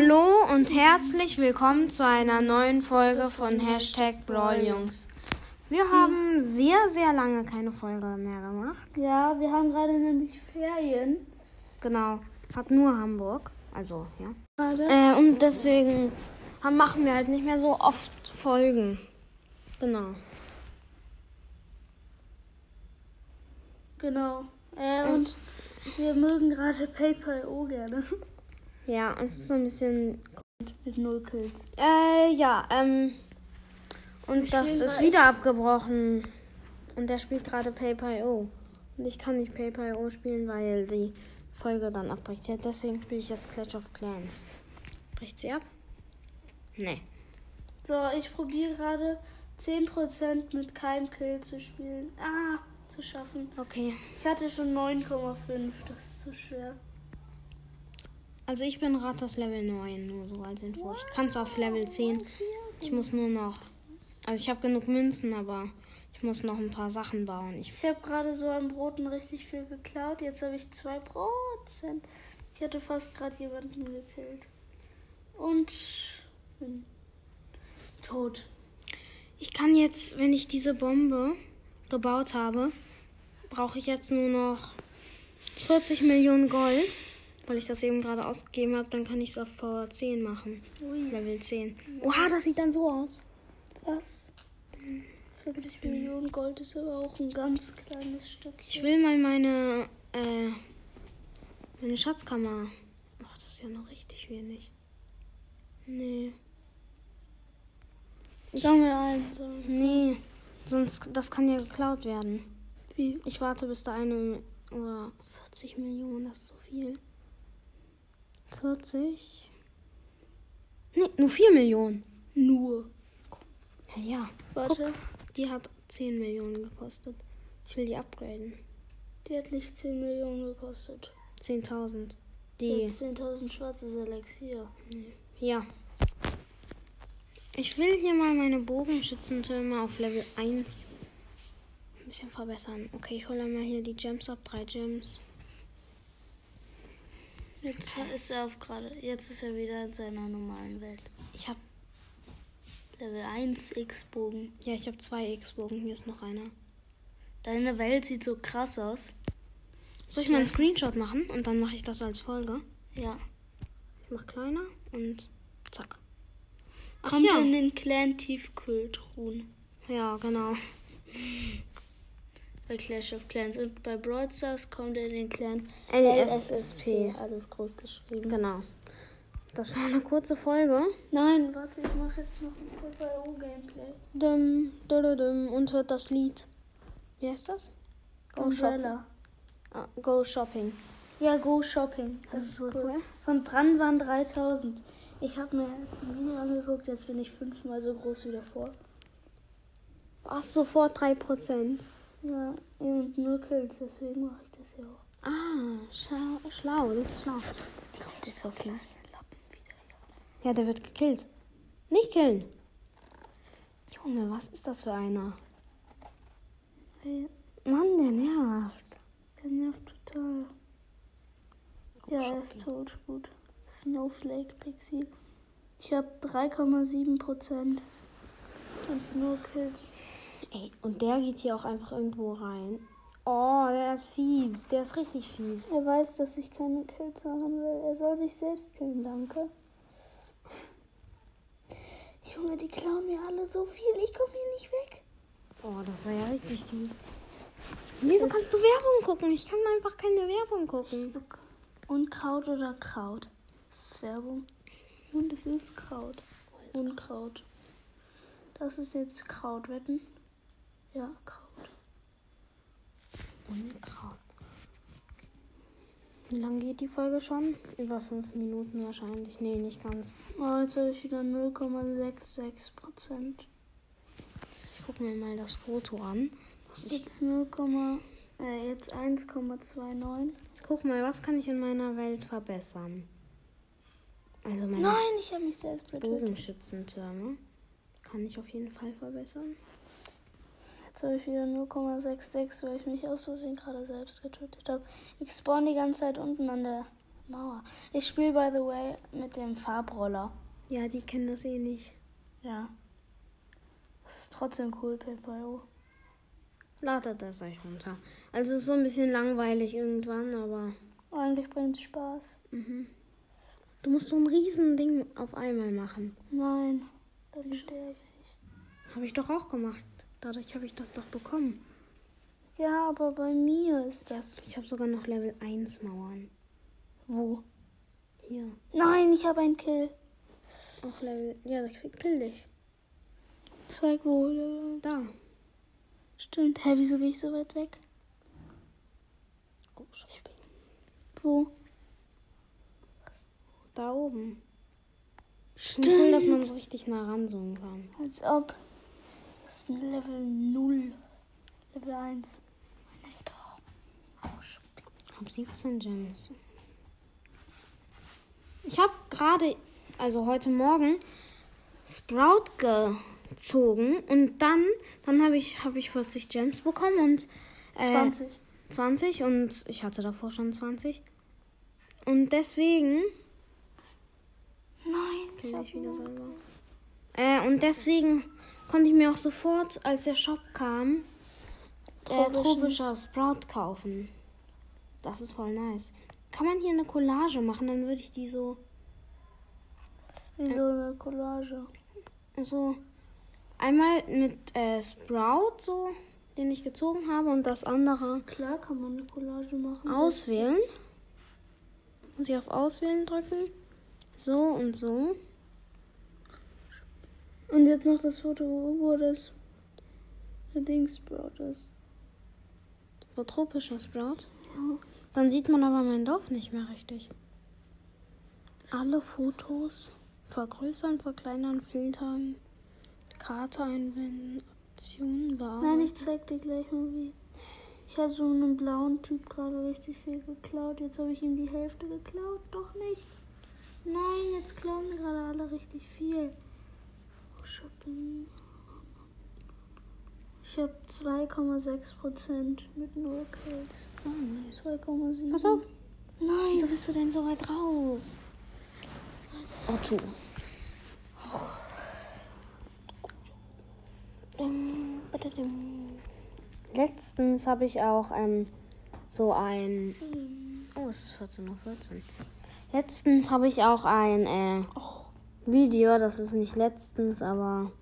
Hallo und herzlich willkommen zu einer neuen Folge von Hashtag Brawljungs. Wir haben sehr, sehr lange keine Folge mehr gemacht. Ja, wir haben gerade nämlich Ferien. Genau, hat nur Hamburg. Also, ja. Äh, und deswegen haben, machen wir halt nicht mehr so oft Folgen. Genau. Genau. Äh, und wir mögen gerade PayPal.io gerne. Ja, es ist so ein bisschen. Mit null Kills. Äh, ja, ähm. Und das spielen ist wieder abgebrochen. Und der spielt gerade PayPal.io. Und ich kann nicht PayPal.io spielen, weil die Folge dann abbricht. Ja, deswegen spiele ich jetzt Clash of Clans. Bricht sie ab? Nee. So, ich probiere gerade 10% mit keinem Kill zu spielen. Ah, zu schaffen. Okay. Ich hatte schon 9,5. Das ist zu schwer. Also ich bin das Level 9, nur so als Info. Ich kann es auf Level 10. Ich muss nur noch. Also ich habe genug Münzen, aber ich muss noch ein paar Sachen bauen. Ich, Ich habe gerade so am Broten richtig viel geklaut. Jetzt habe ich 2%. Ich hätte fast gerade jemanden gekillt. Und bin tot. ich kann jetzt, wenn ich diese Bombe gebaut habe, brauche ich jetzt nur noch 40 Millionen Gold. Weil ich das eben gerade ausgegeben habe, dann kann ich es auf Power 10 machen. Ui, Level 10. Oha, das sieht dann so aus. was? 40 Millionen Gold ist aber auch ein ganz kleines Stück. Ich will mal meine, äh, meine Schatzkammer. Ach, das ist ja noch richtig wenig. Nee. Sammel ein. Sammel. Nee. Sonst, das kann ja geklaut werden. Wie? Ich warte, bis da eine oder 40 Millionen, das ist so viel. 40? Nee, nur 4 Millionen. Nur. Ja, ja. Warte. Die hat 10 Millionen gekostet. Ich will die upgraden. Die hat nicht 10 Millionen gekostet. 10.000. Die Die. hat 10.000 schwarzes Elixier. Ja. Ich will hier mal meine Bogenschützentürme auf Level 1 ein bisschen verbessern. Okay, ich hole mal hier die Gems ab. Drei Gems. Jetzt ist er auf gerade. Jetzt ist er wieder in seiner normalen Welt. Ich habe Level 1 X-Bogen. ja, ich habe zwei X-Bogen. Hier ist noch einer. Deine Welt sieht so krass aus. Soll ich mal einen Screenshot machen und dann mache ich das als Folge? Ja. Ich mache kleiner und zack. Ach Kommt ja. in den Clan Tiefkühltruhen. Ja, genau. Bei Clash of Clans. Und bei Brawl Stars kommt er in den Clan LSSP. Alles groß geschrieben. Genau. Das war eine kurze Folge. Nein, warte, ich mache jetzt noch ein PvO-Gameplay. Dum, dum, dum, und hört das Lied. Wie heißt das? Go Shopping. Ah, Go Shopping. Ja, Go Shopping. Das, ist so cool. Von Brandwan 3000. Ich habe mir jetzt ein Video angeguckt, jetzt bin ich fünfmal so groß wie davor. Ach, sofort 3%. Ja, und nur Kills, deswegen mache ich das ja auch. Ah, schlau, schlau, das ist schlau. Jetzt kommt das so wieder. Ja, der wird gekillt. Nicht killen. Junge, was ist das für einer? Hey, Mann, der nervt. der nervt total. Ja, er ist tot. Gut. Snowflake Pixie. Ich habe 3,7 Prozent. Und nur Kills. Ey, und der geht hier auch einfach irgendwo rein. Oh, der ist fies. Der ist richtig fies. Er weiß, dass ich keine Kills machen will. Er soll sich selbst killen, danke. Junge, die klauen mir alle so viel. Ich komme hier nicht weg. Oh, das war ja richtig fies. Wieso kannst du Werbung gucken? Ich kann einfach keine Werbung gucken. Unkraut oder Kraut? Das ist Werbung. Und es ist Kraut. Unkraut. Das ist jetzt Kraut, wetten? Ja, Kraut. Unkraut. Wie lange geht die Folge schon? Über fünf Minuten wahrscheinlich. Nee, nicht ganz. Oh, jetzt habe ich wieder 0,66 Prozent. Ich gucke mir mal das Foto an. Was ich, Jetzt 0, äh, jetzt 1,29. guck mal, was kann ich in meiner Welt verbessern? Also meine Nein, ich habe mich selbst getötet. Bogenschützentürme kann ich auf jeden Fall verbessern. Jetzt habe ich wieder 0,66, weil ich mich aus Versehen gerade selbst getötet habe. Ich spawn die ganze Zeit unten an der Mauer. Ich spiele, by the way, mit dem Farbroller. Ja, die kennen das eh nicht. Ja. Das ist trotzdem cool, Paper. Ladet das euch runter. Also es ist so ein bisschen langweilig irgendwann, aber Eigentlich bringt es Spaß. mhm. du musst so ein Riesending auf einmal machen. Nein, dann sterbe ich. Habe ich doch auch gemacht. Dadurch habe ich das doch bekommen. Ja, aber bei mir ist das. Ich habe sogar noch Level 1 Mauern. Wo? Hier. Nein, ich habe einen Kill. Auch Level. Ja, das kill dich. Zeig wo. Da. Stimmt. Hä, wieso gehe ich so weit weg? Wo? Da oben. Stimmt. Cool, dass man so richtig nah ranzoomen kann. Als ob. Das ist ein Level 0. Level 1. Meine ich doch. Sp- Hab 17 Gems. Ich habe gerade, also heute Morgen, Sprout gezogen und dann, dann habe ich, hab ich 40 Gems bekommen und äh, 20. 20 und ich hatte davor schon 20. Und deswegen. Nein, ich hab ich wieder selber. Äh, und deswegen konnte ich mir auch sofort, als der Shop kam, äh, tropischer Sprout kaufen. Das ist voll nice. Kann man hier eine Collage machen, dann würde ich die so, Wie so eine Collage. so einmal mit äh, Sprout, so, den ich gezogen habe, und das andere Klar kann man eine Collage machen. auswählen. Muss ich auf Auswählen drücken. So und so. Und jetzt noch das Foto, wo das Dingsbrot ist. Wo tropischer Sprout. Ja. Dann sieht man aber mein Dorf nicht mehr richtig. Alle Fotos vergrößern, verkleinern, filtern, Karte einbinden, Optionen bearbeiten. Nein, ich zeig dir gleich mal wie. Ich hatte so einen blauen Typ gerade richtig viel geklaut. Jetzt habe ich ihm die Hälfte geklaut. Doch nicht. Nein, jetzt klauen mir gerade alle richtig viel. Oh, Shopping. Ich habe 2,6% mit 0 Kills. Oh, nice. 2,7. Pass auf. Nein. Wieso bist du denn so weit raus? Otto. Ähm, Letztens habe ich auch ähm, so ein. Oh, es ist 14.14 Uhr. Letztens habe ich auch ein äh, Video, das ist nicht letztens, aber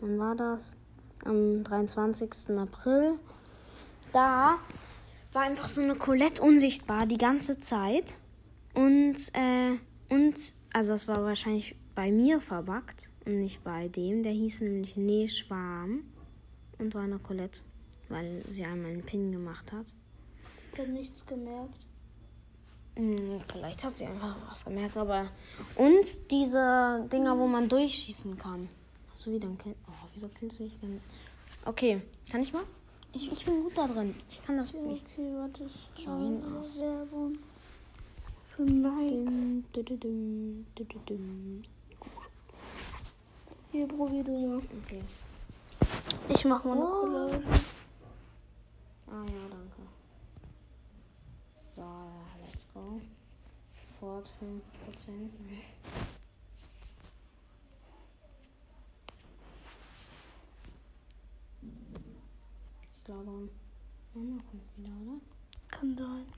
wann war das? Am 23. April. Da war einfach so eine Colette unsichtbar die ganze Zeit. Und, äh, und, also das war wahrscheinlich bei mir verbuggt und nicht bei dem. Der hieß nämlich Neeschwarm und war eine Colette, weil sie einmal einen Pin gemacht hat. Ich habe nichts gemerkt. Hm, vielleicht hat sie einfach was gemerkt, aber. Und diese Dinger, wo man durchschießen kann. Hast du wieder ein Kill? Oh, wieso killst du dich denn? Okay, kann ich mal? Ich, ich bin gut da drin. Ich kann das wirklich. Okay, warte. ich Schau ihn aus. Werbung. Für Nike. Hier, probier du mal. Okay. Ich mach mal eine Oh. Collage. Ah ja, danke. So, let's go. Fort 5%. Nee. Ich glaube, Mama kommt wieder, oder? Kann sein.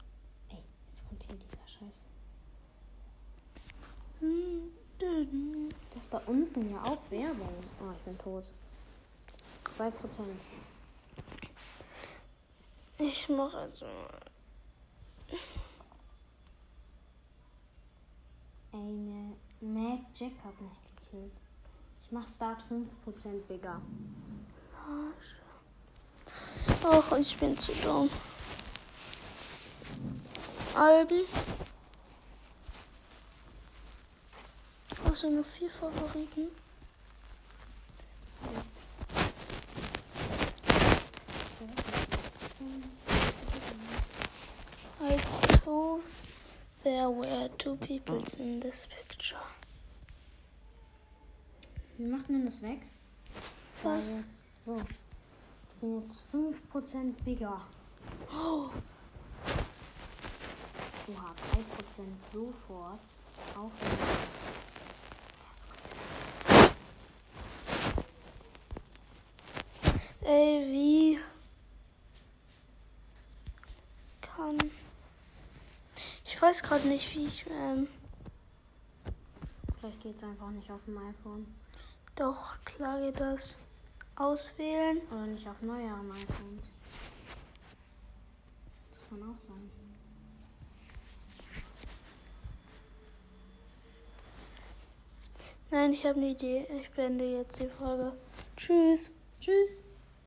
Ey, jetzt kommt hier dieser Scheiß. Das ist da unten ja auch Werbung. Ah, ich bin tot. 2%. Ich mach also. Ey, ne, Mac Jack hat mich gekillt. Ich mach Start 5% bigger. Ach, ich bin zu dumm. Alben. Hast du nur vier Favoriten? There were two people in this picture. Wie macht man das weg? Was? So. Ich bin jetzt 5% bigger. Oh, Oha, 3% sofort. Aufnehmen. Ey, wie kann. Ich weiß gerade nicht, wie ich. Ähm, Vielleicht geht es einfach nicht auf dem iPhone. doch, klar geht das. Auswählen. Oder nicht auf neueren iPhones. Das kann auch sein. Nein, ich habe eine Idee. Ich beende jetzt die Folge. Tschüss. Tschüss.